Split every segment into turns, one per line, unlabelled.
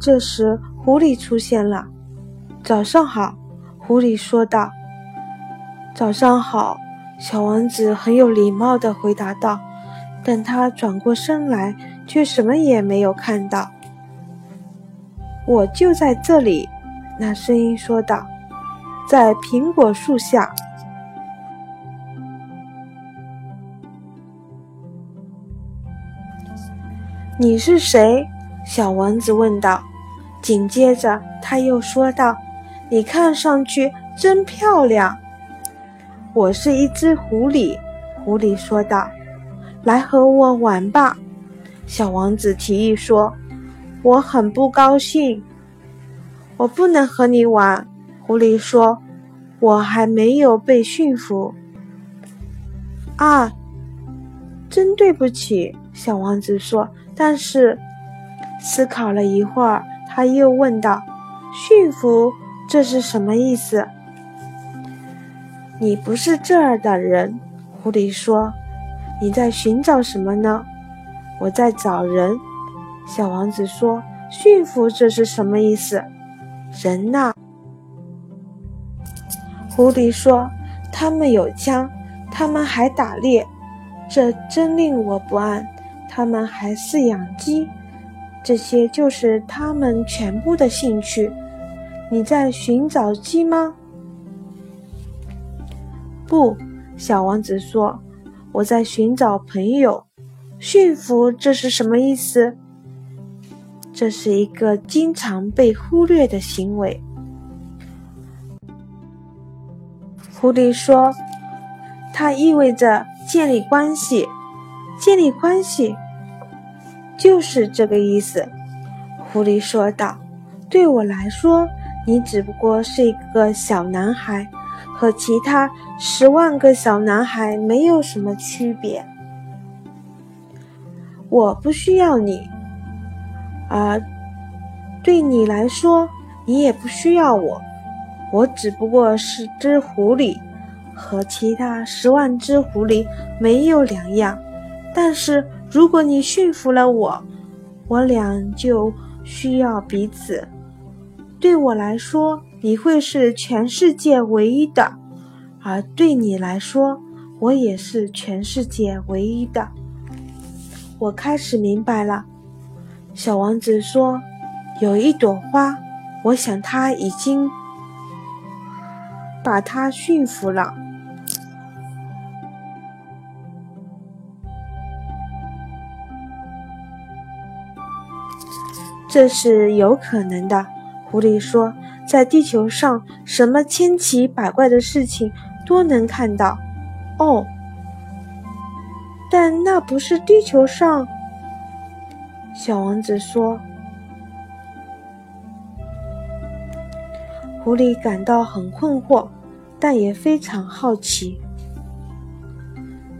这时，狐狸出现了。“早上好。”狐狸说道。“早上好。”小王子很有礼貌地回答道。但他转过身来，却什么也没有看到。“我就在这里。”那声音说道，“在苹果树下。”你是谁？小王子问道。紧接着，他又说道：“你看上去真漂亮。”我是一只狐狸，狐狸说道。“来和我玩吧。”小王子提议说。“我很不高兴，我不能和你玩。”狐狸说。“我还没有被驯服。”啊，真对不起，小王子说。但是，思考了一会儿，他又问道：“驯服，这是什么意思？”“你不是这儿的人。”狐狸说。“你在寻找什么呢？”“我在找人。”小王子说。“驯服，这是什么意思？”“人呐。”狐狸说。“他们有枪，他们还打猎，这真令我不安。”他们还饲养鸡，这些就是他们全部的兴趣。你在寻找鸡吗？不，小王子说：“我在寻找朋友。”驯服，这是什么意思？这是一个经常被忽略的行为。狐狸说：“它意味着建立关系。”建立关系，就是这个意思。”狐狸说道。“对我来说，你只不过是一个小男孩，和其他十万个小男孩没有什么区别。我不需要你，而对你来说，你也不需要我。我只不过是只狐狸，和其他十万只狐狸没有两样。”但是，如果你驯服了我，我俩就需要彼此。对我来说，你会是全世界唯一的；而对你来说，我也是全世界唯一的。我开始明白了，小王子说：“有一朵花，我想他已经把它驯服了。”这是有可能的，狐狸说：“在地球上，什么千奇百怪的事情都能看到。”哦，但那不是地球上。小王子说。狐狸感到很困惑，但也非常好奇。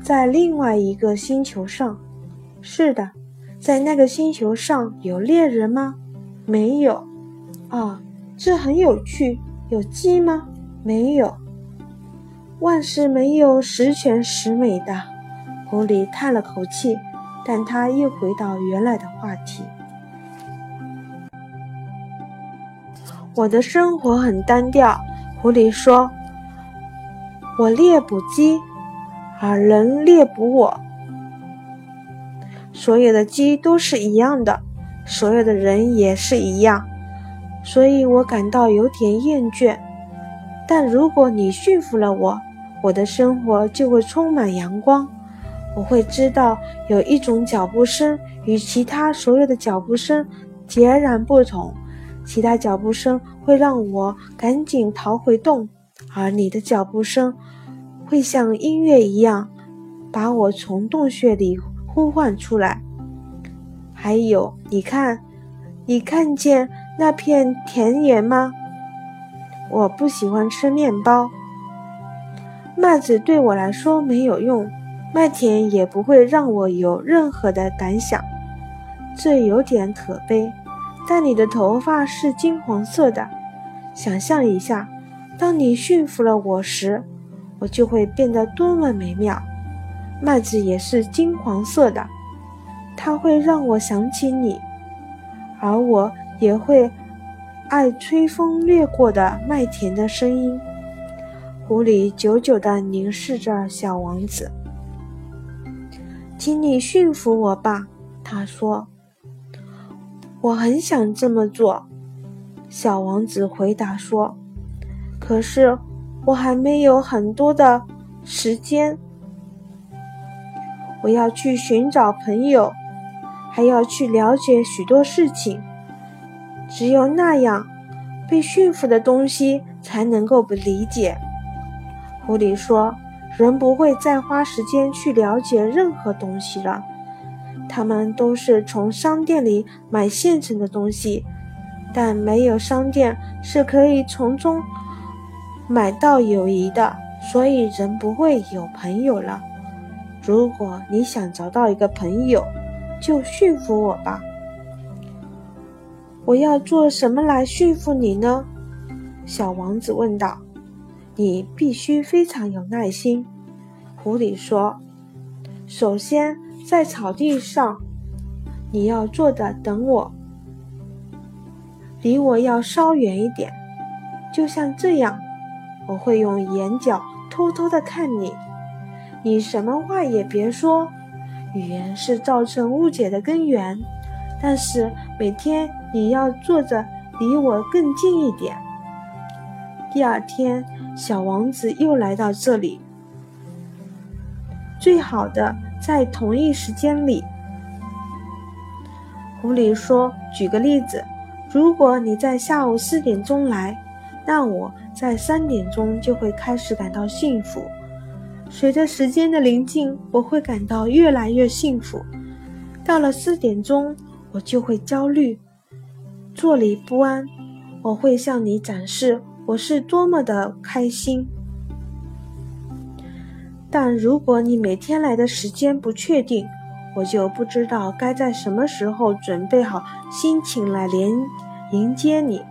在另外一个星球上，是的。在那个星球上有猎人吗？没有。啊，这很有趣。有鸡吗？没有。万事没有十全十美的。狐狸叹了口气，但他又回到原来的话题。我的生活很单调。狐狸说：“我猎捕鸡，而人猎捕我。”所有的鸡都是一样的，所有的人也是一样，所以我感到有点厌倦。但如果你驯服了我，我的生活就会充满阳光。我会知道有一种脚步声与其他所有的脚步声截然不同，其他脚步声会让我赶紧逃回洞，而你的脚步声会像音乐一样把我从洞穴里。呼唤出来。还有，你看，你看见那片田野吗？我不喜欢吃面包。麦子对我来说没有用，麦田也不会让我有任何的感想。这有点可悲。但你的头发是金黄色的。想象一下，当你驯服了我时，我就会变得多么美妙。麦子也是金黄色的，它会让我想起你，而我也会爱吹风掠过的麦田的声音。狐狸久久地凝视着小王子，请你驯服我吧，他说。我很想这么做，小王子回答说。可是我还没有很多的时间，我要去寻找朋友，还要去了解许多事情。只有那样，被驯服的东西才能够被理解。狐狸说：“人不会再花时间去了解任何东西了。”他们都是从商店里买现成的东西，但没有商店是可以从中买到友谊的，所以人不会有朋友了。如果你想找到一个朋友，就驯服我吧。我要做什么来驯服你呢？小王子问道。你必须非常有耐心，狐狸说。首先。在草地上，你要坐着等我，离我要稍远一点，就像这样。我会用眼角偷偷的看你，你什么话也别说。语言是造成误解的根源，但是每天你要坐着离我更近一点。第二天，小王子又来到这里，最好的。在同一时间里，狐狸说：“举个例子，如果你在下午四点钟来，那我在三点钟就会开始感到幸福。随着时间的临近，我会感到越来越幸福。到了四点钟，我就会焦虑、坐立不安。我会向你展示我是多么的开心。”但如果你每天来的时间不确定，我就不知道该在什么时候准备好心情来连迎接你。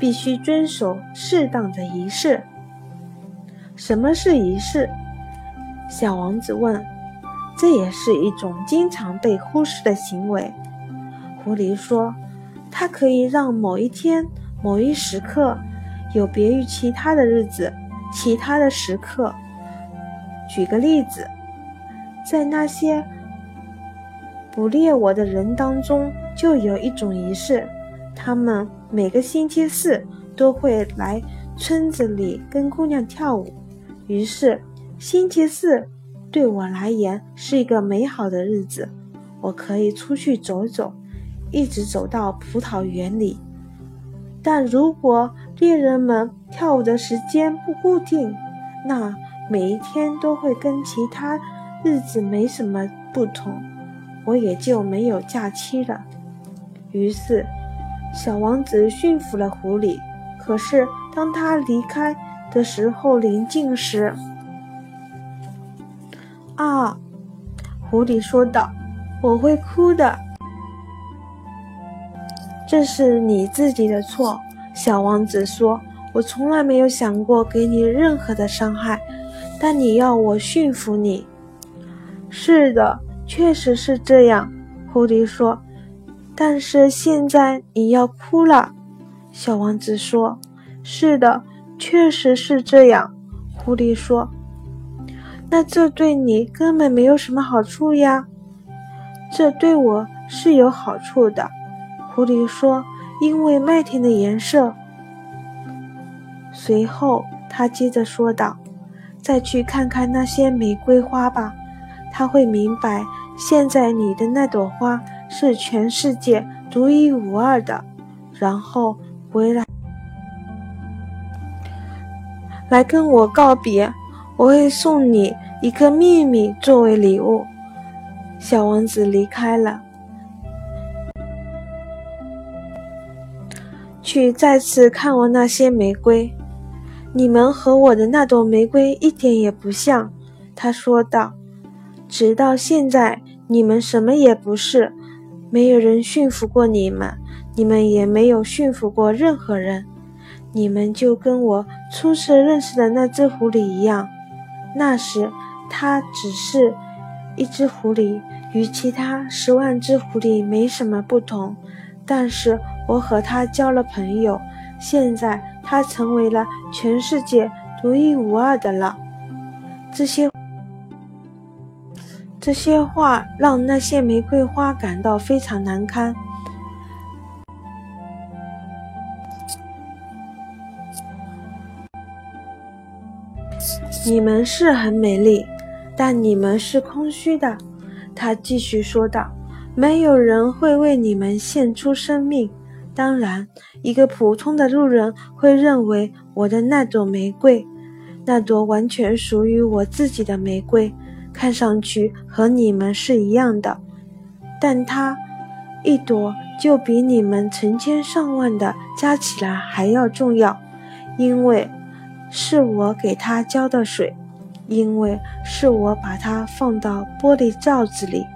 必须遵守适当的仪式。什么是仪式？小王子问。这也是一种经常被忽视的行为。狐狸说，它可以让某一天、某一时刻有别于其他的日子、其他的时刻。举个例子，在那些捕猎我的人当中，就有一种仪式，他们每个星期四都会来村子里跟姑娘跳舞。于是，星期四对我来言是一个美好的日子，我可以出去走走，一直走到葡萄园里。但如果猎人们跳舞的时间不固定，那……每一天都会跟其他日子没什么不同，我也就没有假期了。于是，小王子驯服了狐狸。可是，当他离开的时候临近时，啊，狐狸说道：“我会哭的。”这是你自己的错，小王子说：“我从来没有想过给你任何的伤害。”但你要我驯服你？是的，确实是这样。狐狸说。但是现在你要哭了，小王子说。是的，确实是这样。狐狸说。那这对你根本没有什么好处呀。这对我是有好处的，狐狸说。因为麦田的颜色。随后他接着说道。再去看看那些玫瑰花吧，他会明白，现在你的那朵花是全世界独一无二的。然后回来，来跟我告别。我会送你一个秘密作为礼物。小王子离开了，去再次看望那些玫瑰。你们和我的那朵玫瑰一点也不像，他说道。直到现在，你们什么也不是，没有人驯服过你们，你们也没有驯服过任何人。你们就跟我初次认识的那只狐狸一样，那时它只是一只狐狸，与其他十万只狐狸没什么不同。但是我和他交了朋友，现在他成为了全世界独一无二的了。这些这些话让那些玫瑰花感到非常难堪。你们是很美丽，但你们是空虚的。他继续说道：“没有人会为你们献出生命。当然，一个普通的路人会认为我的那朵玫瑰，那朵完全属于我自己的玫瑰，看上去和你们是一样的。但它一朵就比你们成千上万的加起来还要重要，因为。”是我给它浇的水，因为是我把它放到玻璃罩子里，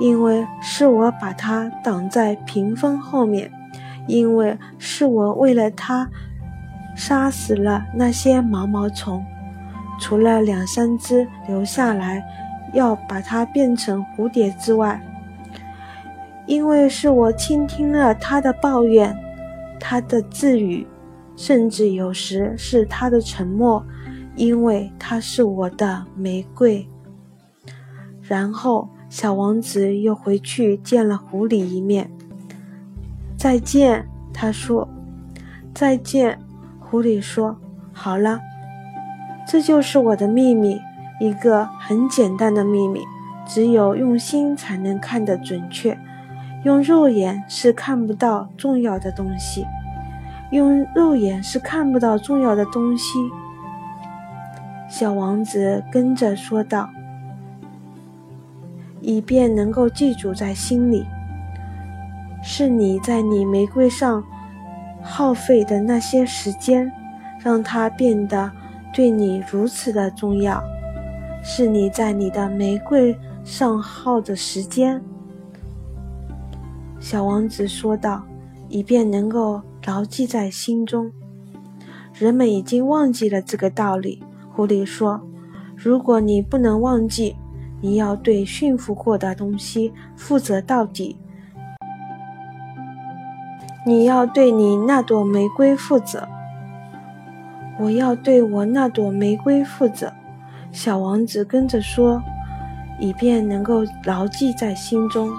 因为是我把它挡在屏风后面，因为是我为了它杀死了那些毛毛虫，除了两三只留下来要把它变成蝴蝶之外，因为是我倾听了它的抱怨，它的自语。甚至有时是他的沉默，因为他是我的玫瑰。然后，小王子又回去见了狐狸一面。再见，他说。再见，狐狸说。好了，这就是我的秘密，一个很简单的秘密，只有用心才能看得准确，用肉眼是看不到重要的东西。用肉眼是看不到重要的东西。小王子跟着说道：“以便能够记住在心里，是你在你玫瑰上耗费的那些时间，让它变得对你如此的重要。是你在你的玫瑰上耗的时间。”小王子说道：“以便能够。”牢记在心中。人们已经忘记了这个道理。狐狸说：“如果你不能忘记，你要对驯服过的东西负责到底。你要对你那朵玫瑰负责。我要对我那朵玫瑰负责。”小王子跟着说，以便能够牢记在心中。